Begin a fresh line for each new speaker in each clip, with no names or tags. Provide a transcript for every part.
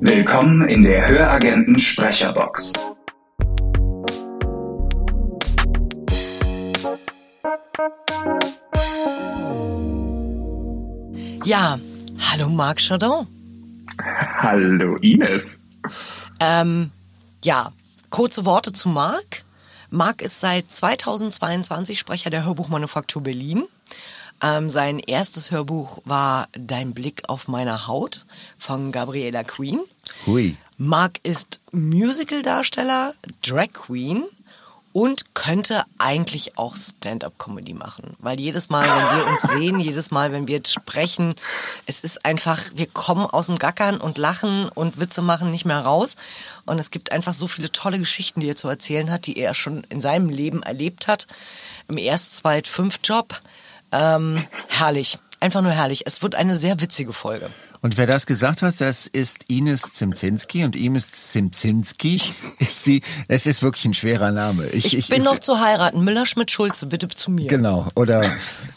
Willkommen in der Höragenten Sprecherbox.
Ja, hallo Marc Chardon.
Hallo Ines.
Ähm, ja, kurze Worte zu Marc. Marc ist seit 2022 Sprecher der Hörbuchmanufaktur Berlin. Ähm, sein erstes Hörbuch war Dein Blick auf meine Haut von Gabriela Queen.
Hui.
Marc ist Musicaldarsteller, Drag Queen und könnte eigentlich auch Stand-up-Comedy machen. Weil jedes Mal, wenn wir uns sehen, jedes Mal, wenn wir sprechen, es ist einfach, wir kommen aus dem Gackern und lachen und Witze machen nicht mehr raus. Und es gibt einfach so viele tolle Geschichten, die er zu erzählen hat, die er schon in seinem Leben erlebt hat. Im Erst-, Zweit-, Fünft-Job. Ähm, herrlich. Einfach nur herrlich. Es wird eine sehr witzige Folge.
Und wer das gesagt hat, das ist Ines Zimzinski und Ines Zimzinski ist sie. Es ist wirklich ein schwerer Name.
Ich, ich bin noch zu heiraten. Müller Schmidt Schulze, bitte zu mir.
Genau. Oder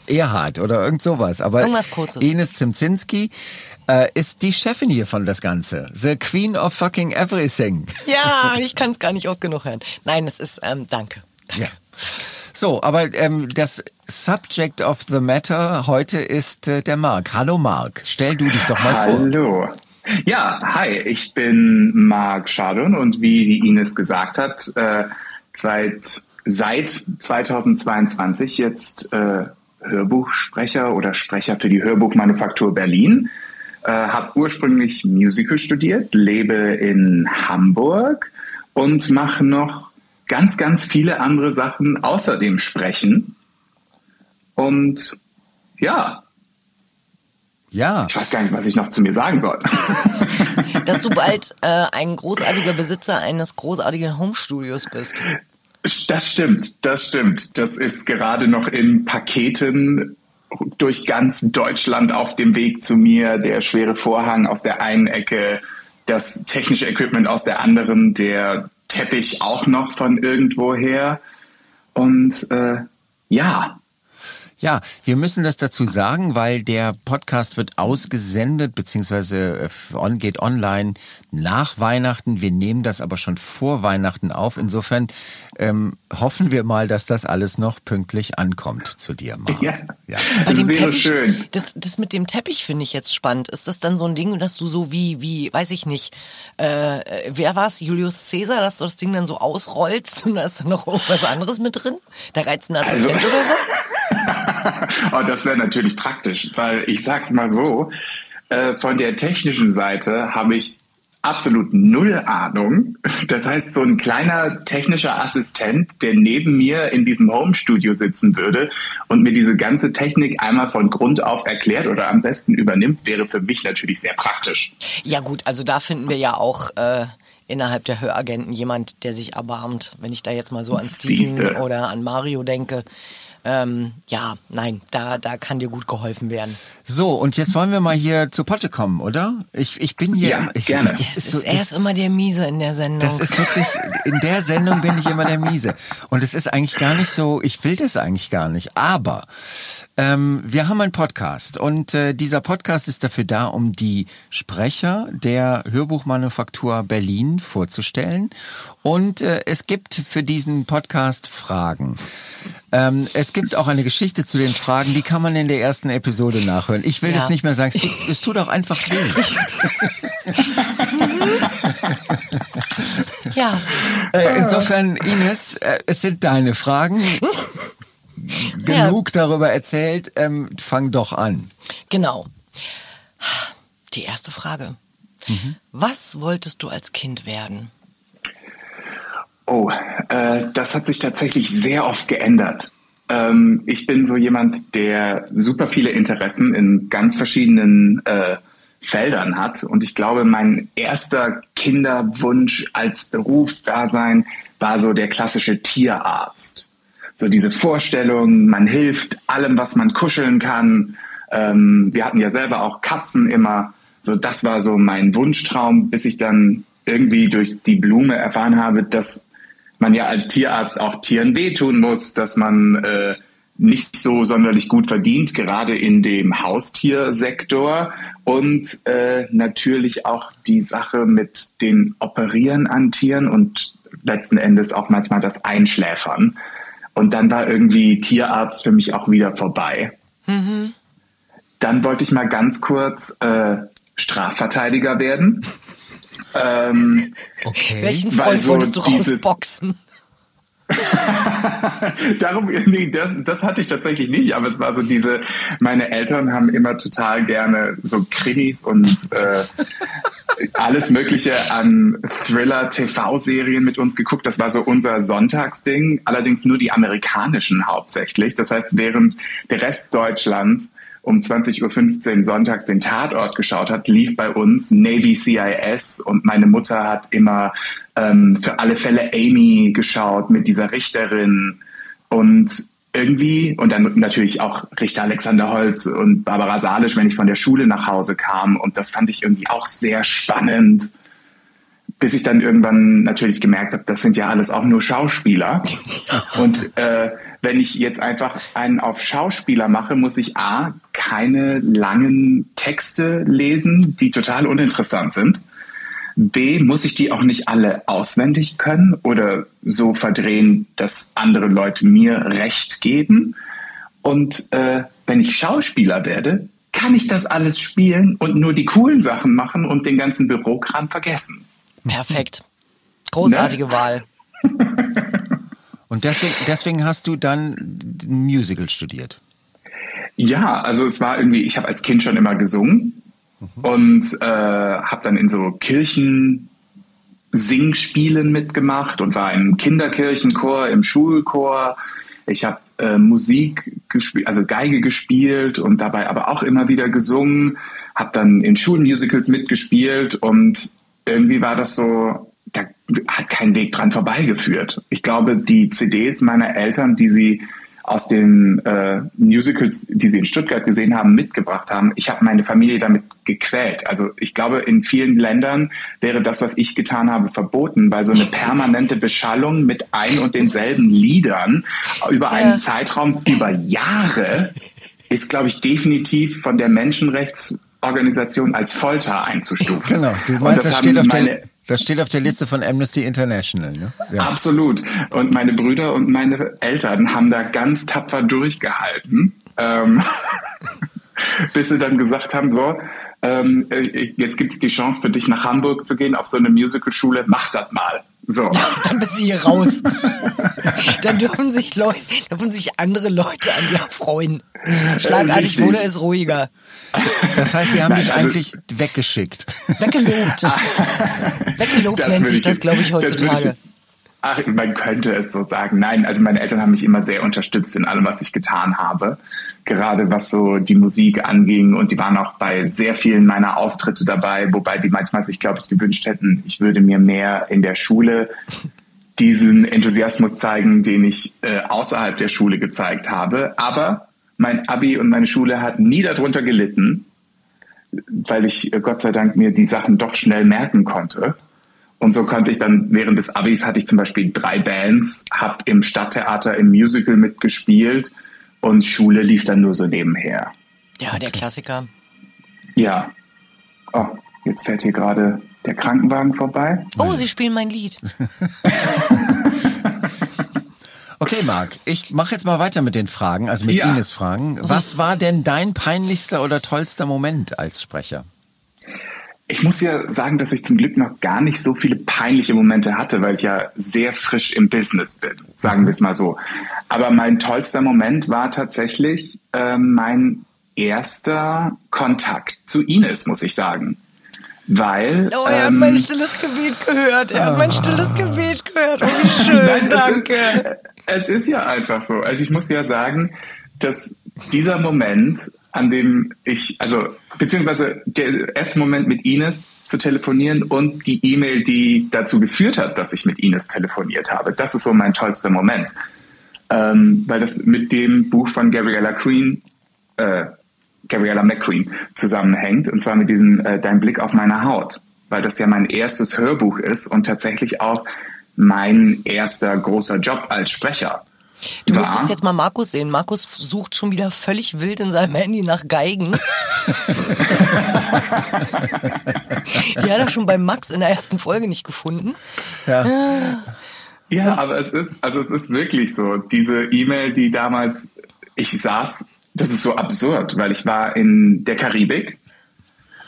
Erhard oder irgend sowas. Aber
Irgendwas Kurzes.
Ines Zimzinski äh, ist die Chefin hier von das Ganze. The Queen of fucking everything.
Ja, ich kann es gar nicht oft genug hören. Nein, es ist, ähm, danke. danke.
Ja. So, aber ähm, das Subject of the Matter heute ist äh, der Marc. Hallo Marc, stell du dich doch mal vor.
Hallo. Ja, hi, ich bin Marc Schadon und wie die Ines gesagt hat, äh, seit, seit 2022 jetzt äh, Hörbuchsprecher oder Sprecher für die Hörbuchmanufaktur Berlin. Äh, habe ursprünglich Musical studiert, lebe in Hamburg und mache noch ganz, ganz viele andere Sachen außerdem sprechen. Und ja.
Ja.
Ich weiß gar nicht, was ich noch zu mir sagen soll.
Dass du bald äh, ein großartiger Besitzer eines großartigen Homestudios bist.
Das stimmt, das stimmt. Das ist gerade noch in Paketen durch ganz Deutschland auf dem Weg zu mir. Der schwere Vorhang aus der einen Ecke, das technische Equipment aus der anderen, der Teppich auch noch von irgendwoher. Und äh, ja,
ja, wir müssen das dazu sagen, weil der Podcast wird ausgesendet beziehungsweise on, geht online nach Weihnachten. Wir nehmen das aber schon vor Weihnachten auf. Insofern ähm, hoffen wir mal, dass das alles noch pünktlich ankommt zu dir, Marc.
Ja,
ja.
Bei dem Teppich,
schön.
Das, das mit dem Teppich finde ich jetzt spannend. Ist das dann so ein Ding, dass du so wie, wie, weiß ich nicht, äh, wer war's, Julius Caesar, dass du das Ding dann so ausrollst und da ist dann noch irgendwas anderes mit drin? Da reizt ein Assistent
Also-
oder so?
oh, das wäre natürlich praktisch, weil ich sag's mal so, äh, von der technischen Seite habe ich absolut null Ahnung. Das heißt, so ein kleiner technischer Assistent, der neben mir in diesem Home-Studio sitzen würde und mir diese ganze Technik einmal von Grund auf erklärt oder am besten übernimmt, wäre für mich natürlich sehr praktisch.
Ja gut, also da finden wir ja auch äh, innerhalb der Höragenten jemand, der sich erbarmt. Wenn ich da jetzt mal so an Steven oder an Mario denke. Ähm, ja, nein, da, da kann dir gut geholfen werden.
So, und jetzt wollen wir mal hier zu Potte kommen, oder? Ich, ich bin hier.
Ja,
ich,
gerne.
Ich, das
Es
ist so,
ist, er ist immer der Miese in der Sendung.
Das ist wirklich, in der Sendung bin ich immer der Miese. Und es ist eigentlich gar nicht so, ich will das eigentlich gar nicht. Aber ähm, wir haben einen Podcast und äh, dieser Podcast ist dafür da, um die Sprecher der Hörbuchmanufaktur Berlin vorzustellen. Und äh, es gibt für diesen Podcast Fragen. Ähm, es gibt auch eine Geschichte zu den Fragen, die kann man in der ersten Episode nachhören. Ich will
Ja.
das nicht mehr sagen, es tut, es tut auch einfach weh.
ja,
Äh, insofern, Ines, äh, es sind deine Fragen. Genug darüber erzählt. Ähm, fang doch an.
genau. Die erste Frage. Was wolltest du als Kind werden?
Oh, äh, das hat sich tatsächlich sehr oft geändert. Ähm, ich bin so jemand, der super viele Interessen in ganz verschiedenen äh, Feldern hat. Und ich glaube, mein erster Kinderwunsch als Berufsdasein war so der klassische Tierarzt. So diese Vorstellung, man hilft allem, was man kuscheln kann. Ähm, wir hatten ja selber auch Katzen immer. So, das war so mein Wunschtraum, bis ich dann irgendwie durch die Blume erfahren habe, dass man ja als Tierarzt auch Tieren wehtun muss, dass man äh, nicht so sonderlich gut verdient, gerade in dem Haustiersektor und äh, natürlich auch die Sache mit den Operieren an Tieren und letzten Endes auch manchmal das Einschläfern. Und dann war irgendwie Tierarzt für mich auch wieder vorbei. Mhm. Dann wollte ich mal ganz kurz äh, Strafverteidiger werden.
ähm, okay. Welchen Freund so wolltest du rausboxen?
Darum, nee, das, das hatte ich tatsächlich nicht, aber es war so diese, meine Eltern haben immer total gerne so Krimis und äh, alles Mögliche an Thriller-TV-Serien mit uns geguckt. Das war so unser Sonntagsding, allerdings nur die amerikanischen hauptsächlich. Das heißt, während der Rest Deutschlands um 20.15 Uhr sonntags den Tatort geschaut hat, lief bei uns Navy CIS und meine Mutter hat immer ähm, für alle Fälle Amy geschaut mit dieser Richterin und irgendwie und dann natürlich auch Richter Alexander Holz und Barbara Salisch, wenn ich von der Schule nach Hause kam und das fand ich irgendwie auch sehr spannend bis ich dann irgendwann natürlich gemerkt habe, das sind ja alles auch nur Schauspieler. Und äh, wenn ich jetzt einfach einen auf Schauspieler mache, muss ich A, keine langen Texte lesen, die total uninteressant sind. B, muss ich die auch nicht alle auswendig können oder so verdrehen, dass andere Leute mir Recht geben. Und äh, wenn ich Schauspieler werde, kann ich das alles spielen und nur die coolen Sachen machen und den ganzen Bürokram vergessen.
Perfekt. Großartige ne? Wahl.
Und deswegen, deswegen hast du dann Musical studiert.
Ja, also es war irgendwie, ich habe als Kind schon immer gesungen und äh, habe dann in so Kirchen Singspielen mitgemacht und war im Kinderkirchenchor, im Schulchor. Ich habe äh, Musik gespielt, also Geige gespielt und dabei aber auch immer wieder gesungen. Habe dann in Schulmusicals mitgespielt und irgendwie war das so, da hat kein Weg dran vorbeigeführt. Ich glaube, die CDs meiner Eltern, die sie aus den äh, Musicals, die sie in Stuttgart gesehen haben, mitgebracht haben. Ich habe meine Familie damit gequält. Also ich glaube, in vielen Ländern wäre das, was ich getan habe, verboten, weil so eine permanente Beschallung mit ein und denselben Liedern über einen ja. Zeitraum über Jahre ist, glaube ich, definitiv von der Menschenrechts Organisation als Folter einzustufen.
Genau, du meinst, das, das steht, auf der, das steht auf der Liste von Amnesty International. Ne?
Ja. Absolut. Und meine Brüder und meine Eltern haben da ganz tapfer durchgehalten, ähm, bis sie dann gesagt haben, so, ähm, äh, jetzt gibt es die Chance für dich nach Hamburg zu gehen auf so eine Musicalschule, mach das mal. So.
Dann bist du hier raus. dann dürfen sich Leute, dürfen sich andere Leute an dir freuen. Schlagartig Richtig. wurde es ruhiger.
Das heißt, die haben Nein, dich also, eigentlich weggeschickt.
Weggelobt. Weggelobt das nennt sich das, glaube ich, heutzutage.
Man könnte es so sagen. Nein, also meine Eltern haben mich immer sehr unterstützt in allem, was ich getan habe. Gerade was so die Musik anging und die waren auch bei sehr vielen meiner Auftritte dabei, wobei die manchmal sich, glaube ich, gewünscht hätten, ich würde mir mehr in der Schule diesen Enthusiasmus zeigen, den ich äh, außerhalb der Schule gezeigt habe. Aber mein Abi und meine Schule hat nie darunter gelitten, weil ich äh, Gott sei Dank mir die Sachen doch schnell merken konnte. Und so konnte ich dann während des Abis hatte ich zum Beispiel drei Bands, habe im Stadttheater im Musical mitgespielt und Schule lief dann nur so nebenher.
Ja, der Klassiker.
Ja. Oh, jetzt fährt hier gerade der Krankenwagen vorbei.
Oh, Sie spielen mein Lied.
Okay, Marc, ich mache jetzt mal weiter mit den Fragen, also mit ja. Ines Fragen. Was war denn dein peinlichster oder tollster Moment als Sprecher?
Ich muss ja sagen, dass ich zum Glück noch gar nicht so viele peinliche Momente hatte, weil ich ja sehr frisch im Business bin, sagen wir es mal so. Aber mein tollster Moment war tatsächlich äh, mein erster Kontakt zu Ines, muss ich sagen. Weil.
Oh, er ähm, hat mein ähm, stilles Gebet gehört. Er hat mein stilles Gebet gehört. Oh, wie schön, Nein, danke.
Es ist ja einfach so. Also ich muss ja sagen, dass dieser Moment, an dem ich, also beziehungsweise der erste Moment mit Ines zu telefonieren und die E-Mail, die dazu geführt hat, dass ich mit Ines telefoniert habe, das ist so mein tollster Moment. Ähm, weil das mit dem Buch von Gabriella Queen, äh, Gabriella McQueen zusammenhängt, und zwar mit diesem äh, Dein Blick auf meine Haut, weil das ja mein erstes Hörbuch ist und tatsächlich auch mein erster großer Job als Sprecher.
Du
war,
müsstest jetzt mal Markus sehen. Markus sucht schon wieder völlig wild in seinem Handy nach Geigen. Die hat er schon bei Max in der ersten Folge nicht gefunden.
Ja.
Ja, aber es ist, also es ist wirklich so. Diese E-Mail, die damals, ich saß, das ist so absurd, weil ich war in der Karibik,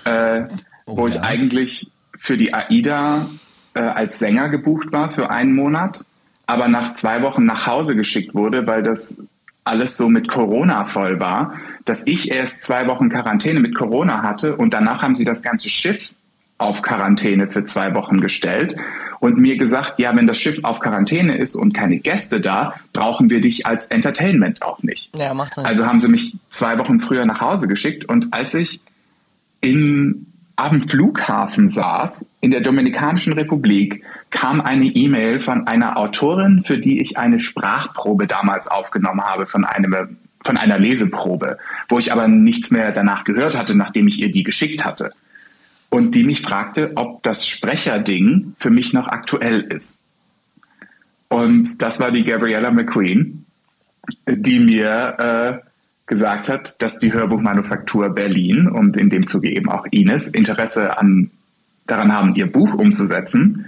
äh, wo
Oh
ich
ja.
eigentlich für die AIDA äh, als Sänger gebucht war für einen Monat, aber nach zwei Wochen nach Hause geschickt wurde, weil das alles so mit Corona voll war, dass ich erst zwei Wochen Quarantäne mit Corona hatte und danach haben sie das ganze Schiff auf Quarantäne für zwei Wochen gestellt und mir gesagt, ja, wenn das Schiff auf Quarantäne ist und keine Gäste da, brauchen wir dich als Entertainment auch nicht.
Ja, macht Sinn.
Also haben sie mich zwei Wochen früher nach Hause geschickt und als ich in, am Flughafen saß, in der Dominikanischen Republik, kam eine E-Mail von einer Autorin, für die ich eine Sprachprobe damals aufgenommen habe, von einem von einer Leseprobe, wo ich aber nichts mehr danach gehört hatte, nachdem ich ihr die geschickt hatte. Und die mich fragte, ob das Sprecherding für mich noch aktuell ist. Und das war die Gabriella McQueen, die mir äh, gesagt hat, dass die Hörbuchmanufaktur Berlin und in dem Zuge eben auch Ines Interesse an, daran haben, ihr Buch umzusetzen,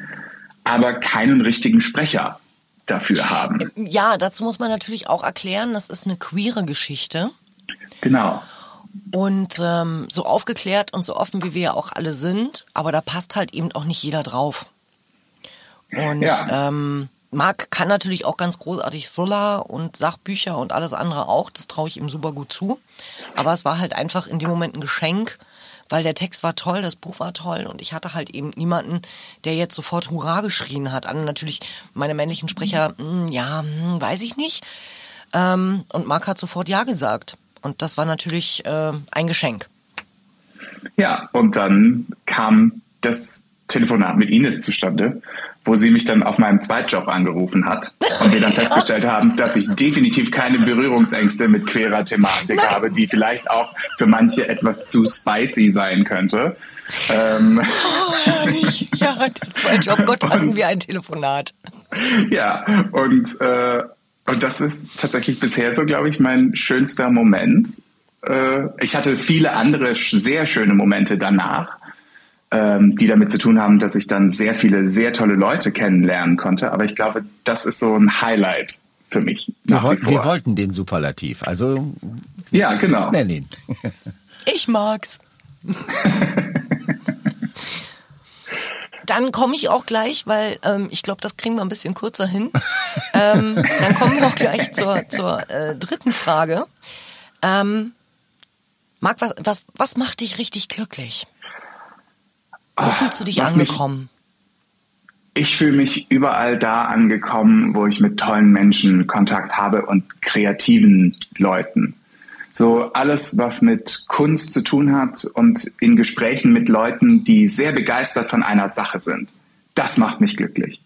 aber keinen richtigen Sprecher dafür haben.
ja, dazu muss man natürlich auch erklären, das ist eine queere Geschichte.
Genau.
Und ähm, so aufgeklärt und so offen, wie wir ja auch alle sind, aber da passt halt eben auch nicht jeder drauf. Und
Ja.
ähm, Marc kann natürlich auch ganz großartig Thriller und Sachbücher und alles andere auch. Das traue ich ihm super gut zu. Aber es war halt einfach in dem Moment ein Geschenk, weil der Text war toll, das Buch war toll und ich hatte halt eben niemanden, der jetzt sofort Hurra geschrien hat. An natürlich meine männlichen Sprecher, hm, ja, hm, weiß ich nicht. Ähm, und Marc hat sofort Ja gesagt. Und das war natürlich äh, ein Geschenk.
Ja, und dann kam das Telefonat mit Ines zustande, wo sie mich dann auf meinem Zweitjob angerufen hat und wir dann festgestellt haben, dass ich definitiv keine Berührungsängste mit queerer Thematik habe, die vielleicht auch für manche etwas zu spicy sein könnte. Ähm,
Oh, herrlich. Ja, der zweite Job. Gott, hatten wir ein Telefonat.
ja, und, äh, und das ist tatsächlich bisher so, glaube ich, mein schönster Moment. Äh, ich hatte viele andere sehr schöne Momente danach, ähm, die damit zu tun haben, dass ich dann sehr viele, sehr tolle Leute kennenlernen konnte. Aber ich glaube, das ist so ein Highlight für mich.
Wir, wollten, wir wollten den Superlativ, also
Ja, genau.
nenn ihn.
Ich mag's. Dann komme ich auch gleich, weil ähm, ich glaube, das kriegen wir ein bisschen kürzer hin. ähm, dann kommen wir auch gleich zur, zur äh, dritten Frage. Ähm, Marc, was, was, was macht dich richtig glücklich? Wo fühlst du dich
was mich-
angekommen?
Ich fühle mich überall da angekommen, wo ich mit tollen Menschen Kontakt habe und kreativen Leuten. So alles, was mit Kunst zu tun hat und in Gesprächen mit Leuten, die sehr begeistert von einer Sache sind. Das macht mich glücklich.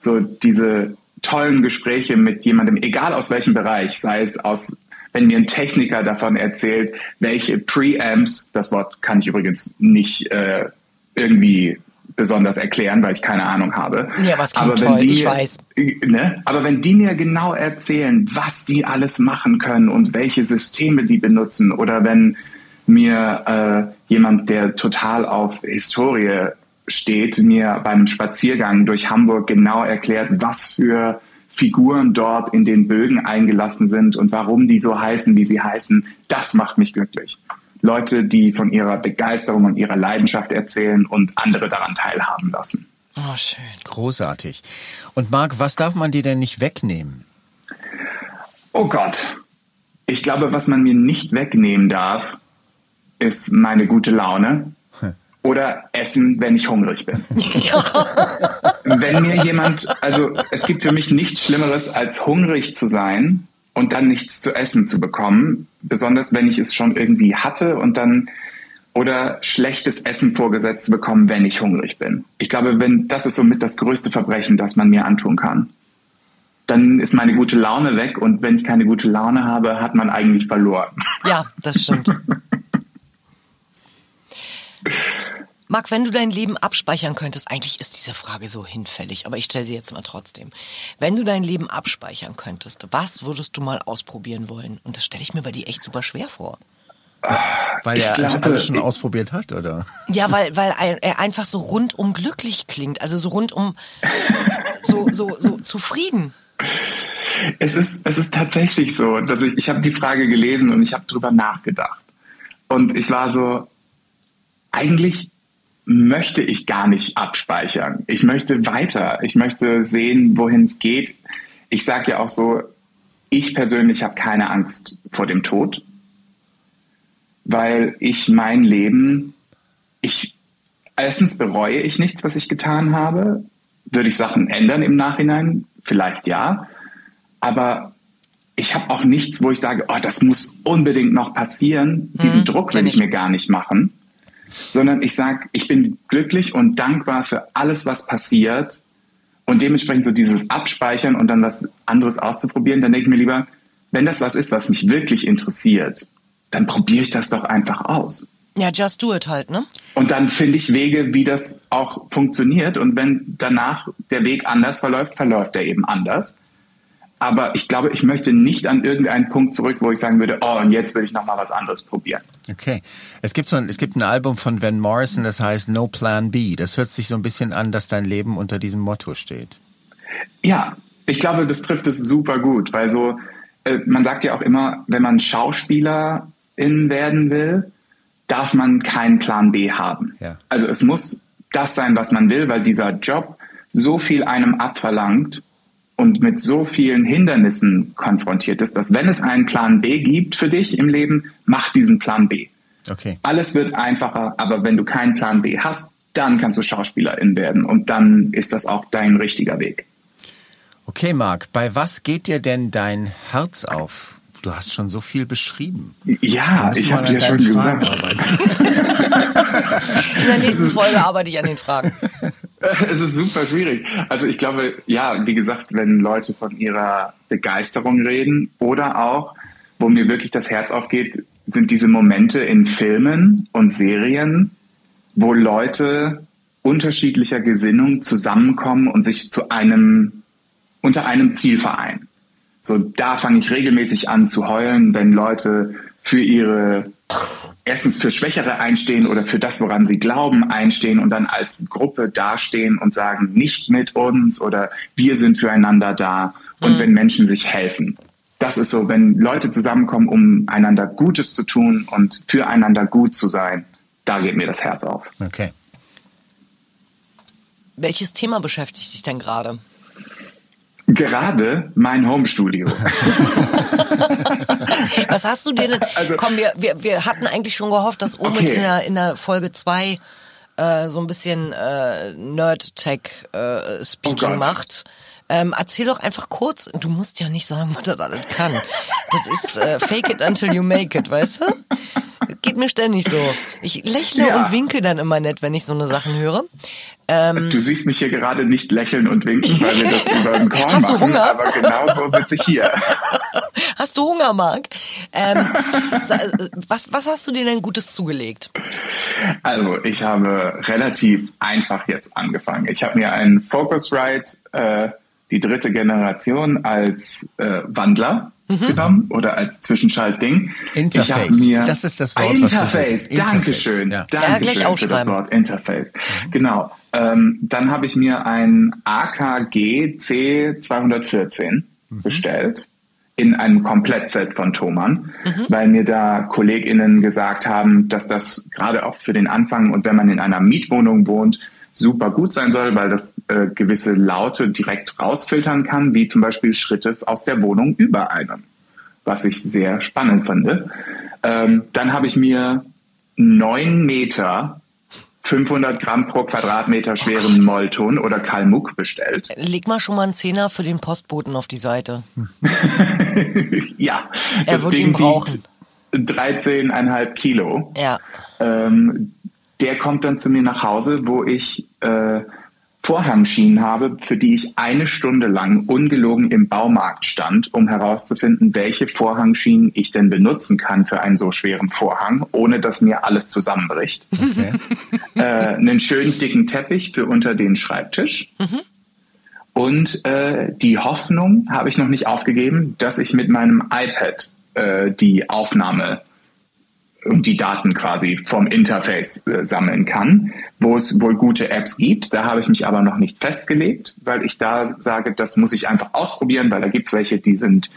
So diese tollen Gespräche mit jemandem, egal aus welchem Bereich, sei es aus, wenn mir ein Techniker davon erzählt, welche Preamps, das Wort kann ich übrigens nicht äh, irgendwie besonders erklären, weil ich keine Ahnung habe.
Ja, aber es klingt
wenn
toll,
die
ich
mir-
weiß.
Ne? Aber wenn die mir genau erzählen, was die alles machen können und welche Systeme die benutzen, oder wenn mir äh, jemand, der total auf Historie steht, mir bei einem Spaziergang durch Hamburg genau erklärt, was für Figuren dort in den Bögen eingelassen sind und warum die so heißen, wie sie heißen, das macht mich glücklich. Leute, die von ihrer Begeisterung und ihrer Leidenschaft erzählen und andere daran teilhaben lassen.
Oh, schön.
Großartig. Und Marc, was darf man dir denn nicht wegnehmen?
Oh Gott. Ich glaube, was man mir nicht wegnehmen darf, ist meine gute Laune oder Essen, wenn ich hungrig bin. Wenn mir jemand, also es gibt für mich nichts Schlimmeres, als hungrig zu sein und dann nichts zu essen zu bekommen, besonders wenn ich es schon irgendwie hatte und dann oder schlechtes Essen vorgesetzt zu bekommen, wenn ich hungrig bin. Ich glaube, wenn das ist somit das größte Verbrechen, das man mir antun kann dann ist meine gute Laune weg und wenn ich keine gute Laune habe, hat man eigentlich verloren.
Ja, das stimmt. Marc, wenn du dein Leben abspeichern könntest, eigentlich ist diese Frage so hinfällig, aber ich stelle sie jetzt mal trotzdem. Wenn du dein Leben abspeichern könntest, was würdest du mal ausprobieren wollen? Und das stelle ich mir bei dir echt super schwer vor.
Weil er
glaube,
alles schon ausprobiert hat, oder?
Ja, weil, weil er einfach so rundum glücklich klingt, also so rundum so, so, so zufrieden.
Es ist, es ist tatsächlich so, dass ich, ich habe die Frage gelesen und ich habe drüber nachgedacht. Und ich war so, eigentlich möchte ich gar nicht abspeichern. Ich möchte weiter. Ich möchte sehen, wohin es geht. Ich sage ja auch so, ich persönlich habe keine Angst vor dem Tod, weil ich mein Leben, ich erstens bereue ich nichts, was ich getan habe. Würde ich Sachen ändern im Nachhinein? Vielleicht ja. Aber ich habe auch nichts, wo ich sage, oh, das muss unbedingt noch passieren. Diesen Druck will ich. mir gar nicht machen. Sondern ich sage, ich bin glücklich und dankbar für alles, was passiert. Und dementsprechend so dieses Abspeichern und dann was anderes auszuprobieren, dann denke ich mir lieber, wenn das was ist, was mich wirklich interessiert, dann probiere ich das doch einfach aus.
Ja, just do it halt, ne?
Und dann finde ich Wege, wie das auch funktioniert. Und wenn danach der Weg anders verläuft, verläuft er eben anders. Aber ich glaube, ich möchte nicht an irgendeinen Punkt zurück, wo ich sagen würde, oh, und jetzt will ich noch mal was anderes probieren.
Okay. Es gibt so ein, es gibt ein Album von Van Morrison, das heißt No Plan B. Das hört sich so ein bisschen an, dass dein Leben unter diesem Motto steht.
Ja, ich glaube, das trifft es super gut, weil so, äh, man sagt ja auch immer, wenn man Schauspielerin werden will, darf man keinen Plan B haben.
Ja.
Also es muss das sein, was man will, weil dieser Job so viel einem abverlangt und mit so vielen Hindernissen konfrontiert ist, dass wenn es einen Plan B gibt für dich im Leben, mach diesen Plan B.
Okay.
Alles wird einfacher, aber wenn du keinen Plan B hast, dann kannst du Schauspielerin werden und dann ist das auch dein richtiger Weg.
Okay, Marc, bei was geht dir denn dein Herz auf? Du hast schon so viel beschrieben.
Ja, ich habe dir schon
Fragen
gesagt.
arbeiten.
In der nächsten Folge arbeite ich an den Fragen.
Es ist super schwierig. Also ich glaube, ja, wie gesagt, wenn Leute von ihrer Begeisterung reden oder auch, wo mir wirklich das Herz aufgeht, sind diese Momente in Filmen und Serien, wo Leute unterschiedlicher Gesinnung zusammenkommen und sich zu einem, unter einem Ziel vereinen. So, da fange ich regelmäßig an zu heulen, wenn Leute für ihre erstens für Schwächere einstehen oder für das, woran sie glauben, einstehen und dann als Gruppe dastehen und sagen, nicht mit uns oder wir sind füreinander da und wenn Menschen sich helfen. Das ist so, wenn Leute zusammenkommen, um einander Gutes zu tun und füreinander gut zu sein, da geht mir das Herz auf.
Okay.
Welches Thema beschäftigt dich denn gerade?
Gerade mein Homestudio.
Was hast du dir denn?
Also-
Komm, wir, wir, wir hatten eigentlich schon gehofft, dass Omid
Okay.
in, der, in der Folge 2 äh, so ein bisschen äh, Nerd-Tech-Speaking
Oh Gott.
macht. Ähm, erzähl doch einfach kurz, du musst ja nicht sagen, was er alles kann. Das ist äh, fake it until you make it, weißt du? Geht mir ständig so. Ich lächle
Ja.
und winke dann immer nett, wenn ich so eine Sachen höre. Ähm,
Du siehst mich hier gerade nicht lächeln und winken, weil wir das über den Call
Hast du
machen,
Hunger?
aber genau so sitze ich hier.
Hast du Hunger, Marc? Ähm, äh, was, was hast du dir denn Gutes zugelegt?
Also, ich habe relativ einfach jetzt angefangen. Ich habe mir einen Focusrite, äh, die dritte Generation, als äh, Wandler genommen oder als Zwischenschaltding. Ich habe
Interface.
mir
Das ist das Wort, was
Interface.
suchen.
Dankeschön.
Ja.
Ja,
Dankeschön
gleich
für das
aufschreiben.
Wort Interface. Genau. Ähm, dann habe ich mir ein AKG C214 bestellt in einem Komplettset von Thomann, weil mir da KollegInnen gesagt haben, dass das gerade auch für den Anfang und wenn man in einer Mietwohnung wohnt, super gut sein soll, weil das äh, gewisse Laute direkt rausfiltern kann, wie zum Beispiel Schritte aus der Wohnung über einem, was ich sehr spannend finde. Ähm, dann habe ich mir neun Meter 500 Gramm pro Quadratmeter schweren Mollton oder Kalmuck bestellt.
Leg mal schon mal einen Zehner für den Postboten auf die Seite.
ja,
Er wird
Ding
ihn brauchen.
wiegt 13,5 Kilo.
Ja.
Ähm, der kommt dann zu mir nach Hause, wo ich äh, Vorhangschienen habe, für die ich eine Stunde lang ungelogen im Baumarkt stand, um herauszufinden, welche Vorhangschienen ich denn benutzen kann für einen so schweren Vorhang, ohne dass mir alles zusammenbricht.
Okay.
äh, einen schönen dicken Teppich für unter den Schreibtisch. Und äh, die Hoffnung habe ich noch nicht aufgegeben, dass ich mit meinem iPad äh, die Aufnahme die Daten quasi vom Interface äh, sammeln kann, wo es wohl gute Apps gibt. Da habe ich mich aber noch nicht festgelegt, weil ich da sage, das muss ich einfach ausprobieren, weil da gibt es welche, die sind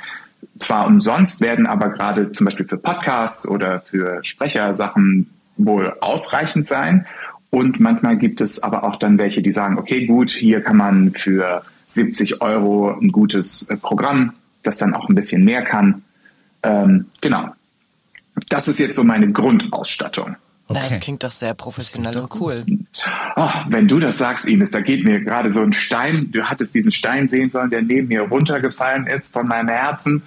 zwar umsonst, werden aber gerade zum Beispiel für Podcasts oder für Sprechersachen wohl ausreichend sein. Und manchmal gibt es aber auch dann welche, die sagen, okay, gut, hier kann man für 70 Euro ein gutes äh, Programm, das dann auch ein bisschen mehr kann. Ähm, genau. Das ist jetzt so meine Grundausstattung.
Na, Das
Okay.
klingt doch sehr professionell und cool.
Oh, wenn du das sagst, Ines, da geht mir gerade so ein Stein. Du hattest diesen Stein sehen sollen, der neben mir runtergefallen ist von meinem Herzen.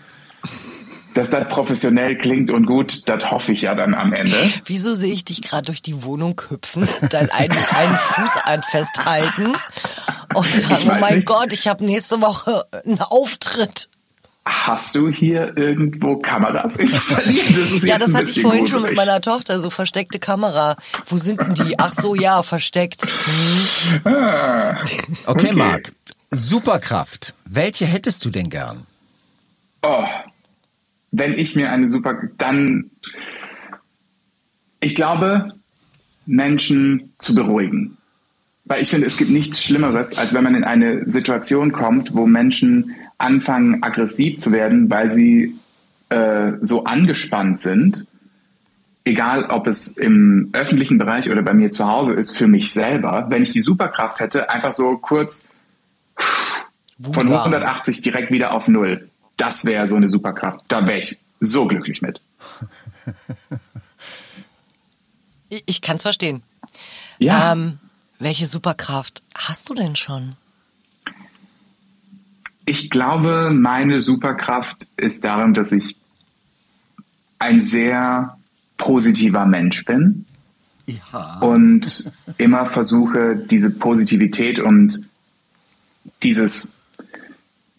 Dass das professionell klingt und gut, das hoffe ich ja dann am Ende.
Wieso sehe ich dich gerade durch die Wohnung hüpfen, deinen einen, einen Fuß an festhalten und sagen, oh mein
nicht.
Gott, ich habe nächste Woche einen Auftritt.
Hast du hier irgendwo Kameras installiert? Das
Ja, das hatte ich vorhin schon mit
gruselig.
meiner Tochter, so versteckte Kamera. Wo sind denn die? Ach so, ja, versteckt. Hm.
Okay,
Okay.
Marc. Superkraft. Welche hättest du denn gern?
Oh, wenn ich mir eine super, dann, ich glaube, Menschen zu beruhigen. Weil ich finde, es gibt nichts Schlimmeres, als wenn man in eine Situation kommt, wo Menschen anfangen, aggressiv zu werden, weil sie äh, so angespannt sind. Egal, ob es im öffentlichen Bereich oder bei mir zu Hause ist, für mich selber. Wenn ich die Superkraft hätte, einfach so kurz von
Wusa.
180 direkt wieder auf Null. Das wäre so eine Superkraft. Da wäre ich so glücklich mit.
Ich, ich kann es verstehen.
Ja,
Ähm, welche Superkraft hast du denn schon?
Ich glaube, meine Superkraft ist darin, dass ich ein sehr positiver Mensch bin
Ja.
und immer versuche, diese Positivität und dieses,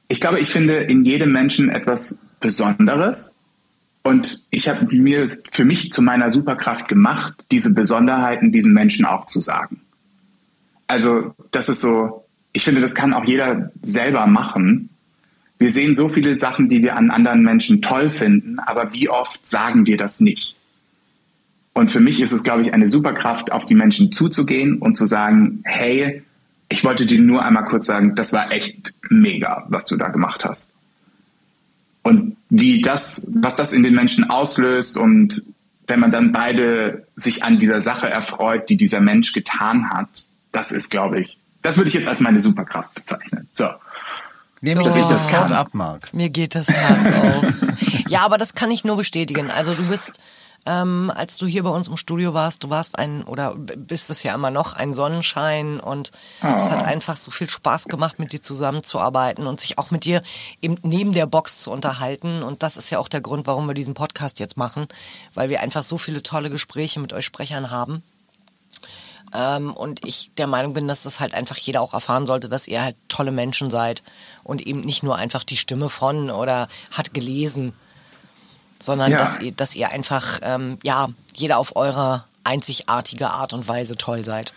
ich glaube, ich finde in jedem Menschen etwas Besonderes und ich habe mir für mich zu meiner Superkraft gemacht, diese Besonderheiten diesen Menschen auch zu sagen. Also das ist so, ich finde, das kann auch jeder selber machen. Wir sehen so viele Sachen, die wir an anderen Menschen toll finden, aber wie oft sagen wir das nicht? Und für mich ist es, glaube ich, eine Superkraft, auf die Menschen zuzugehen und zu sagen, hey, ich wollte dir nur einmal kurz sagen, das war echt mega, was du da gemacht hast. Und wie das, was das in den Menschen auslöst und wenn man dann beide sich an dieser Sache erfreut, die dieser Mensch getan hat, das ist, glaube ich, das würde ich jetzt als meine Superkraft bezeichnen. So.
Nehme ich
Oh.
dir sofort ab, Marc.
Mir geht das Herz auf. ja, aber das kann ich nur bestätigen. Also du bist, ähm, als du hier bei uns im Studio warst, du warst ein, oder bist es ja immer noch, ein Sonnenschein und es hat einfach so viel Spaß gemacht, mit dir zusammenzuarbeiten und sich auch mit dir eben neben der Box zu unterhalten. Und das ist ja auch der Grund, warum wir diesen Podcast jetzt machen, weil wir einfach so viele tolle Gespräche mit euch Sprechern haben. Ähm, und ich der Meinung bin, dass das halt einfach jeder auch erfahren sollte, dass ihr halt tolle Menschen seid und eben nicht nur einfach die Stimme von oder hat gelesen, sondern
Ja.
dass ihr, dass ihr einfach, ähm, ja, jeder auf eure einzigartige Art und Weise toll seid.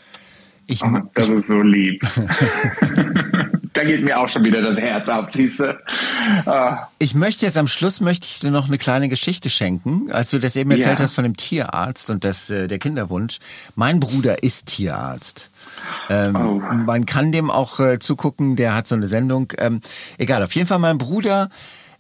Ich,
Oh, das ist so lieb. da geht mir auch schon wieder das Herz ab, siehst du? Ah,
ich möchte jetzt am Schluss möchte ich dir noch eine kleine Geschichte schenken. Als du das eben erzählt
Ja.
hast von dem Tierarzt und das, äh, der Kinderwunsch. Mein Bruder ist Tierarzt. Ähm,
Oh.
Man kann dem auch äh, zugucken, der hat so eine Sendung. Ähm, egal, auf jeden Fall mein Bruder,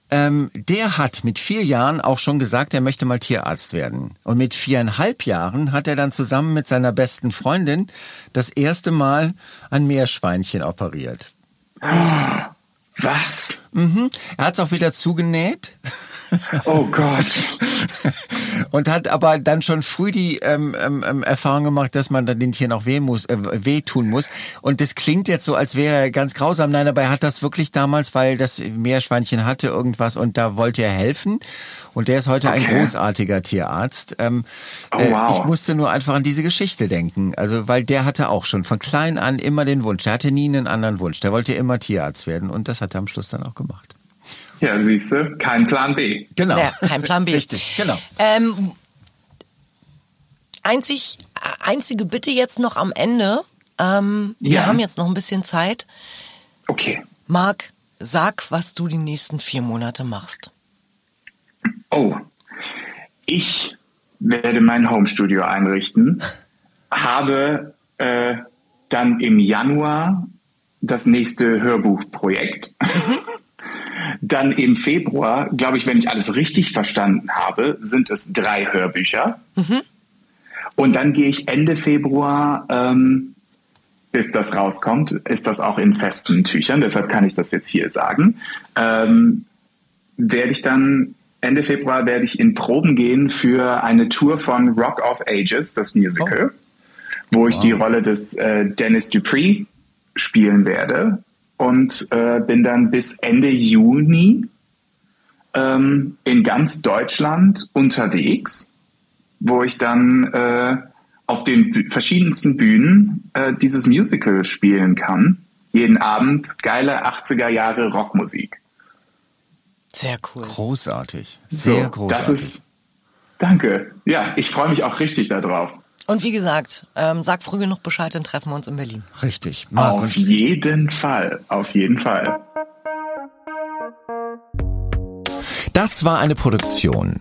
ähm, der hat mit vier Jahren auch schon gesagt, er möchte mal Tierarzt werden. Und mit viereinhalb Jahren hat er dann zusammen mit seiner besten Freundin das erste Mal ein Meerschweinchen operiert.
Was?
Mhm. Er hat es auch wieder zugenäht.
Oh Gott.
Und hat aber dann schon früh die ähm, ähm, ähm, Erfahrung gemacht, dass man dann den Tieren auch weh muss, äh, wehtun muss. Und das klingt jetzt so, als wäre er ganz grausam. Nein, aber er hat das wirklich damals, weil das Meerschweinchen hatte irgendwas und da wollte er helfen. Und der ist heute ein
Okay.
großartiger Tierarzt. Ähm,
Oh,
äh,
wow.
Ich musste nur einfach an diese Geschichte denken. Also, weil der hatte auch schon von klein an immer den Wunsch. Der hatte nie einen anderen Wunsch. Der wollte immer Tierarzt werden und das hat er am Schluss dann auch gemacht.
Ja, siehst du, kein Plan B.
Genau.
Ja, kein Plan B.
Richtig, genau.
Ähm, einzig, einzige Bitte jetzt noch am Ende. Ähm, Wir
Ja.
haben jetzt noch ein bisschen Zeit.
Okay.
Marc, sag, was du die nächsten vier Monate machst.
Oh, ich werde mein Homestudio einrichten, habe äh, dann im Januar das nächste Hörbuchprojekt. dann im Februar, glaube ich, wenn ich alles richtig verstanden habe, sind es drei Hörbücher. Und dann gehe ich Ende Februar, ähm, bis das rauskommt, ist das auch in festen Tüchern, deshalb kann ich das jetzt hier sagen. Ähm, werde ich dann Ende Februar werde ich in Proben gehen für eine Tour von Rock of Ages, das Musical, wo ich die Rolle des äh, Dennis Dupree spielen werde und äh, bin dann bis Ende Juni ähm, in ganz Deutschland unterwegs, wo ich dann äh, auf den verschiedensten Bühnen äh, dieses Musical spielen kann. Jeden Abend geile 80er Jahre Rockmusik.
Sehr cool.
Großartig. Sehr
So,
großartig.
Das ist, danke. Ja, ich freue mich auch richtig darauf.
Und wie gesagt, ähm, sag früh genug Bescheid, dann treffen wir uns in Berlin.
Richtig. Marc,
Auf jeden Fall, auf jeden Fall.
das war eine Produktion.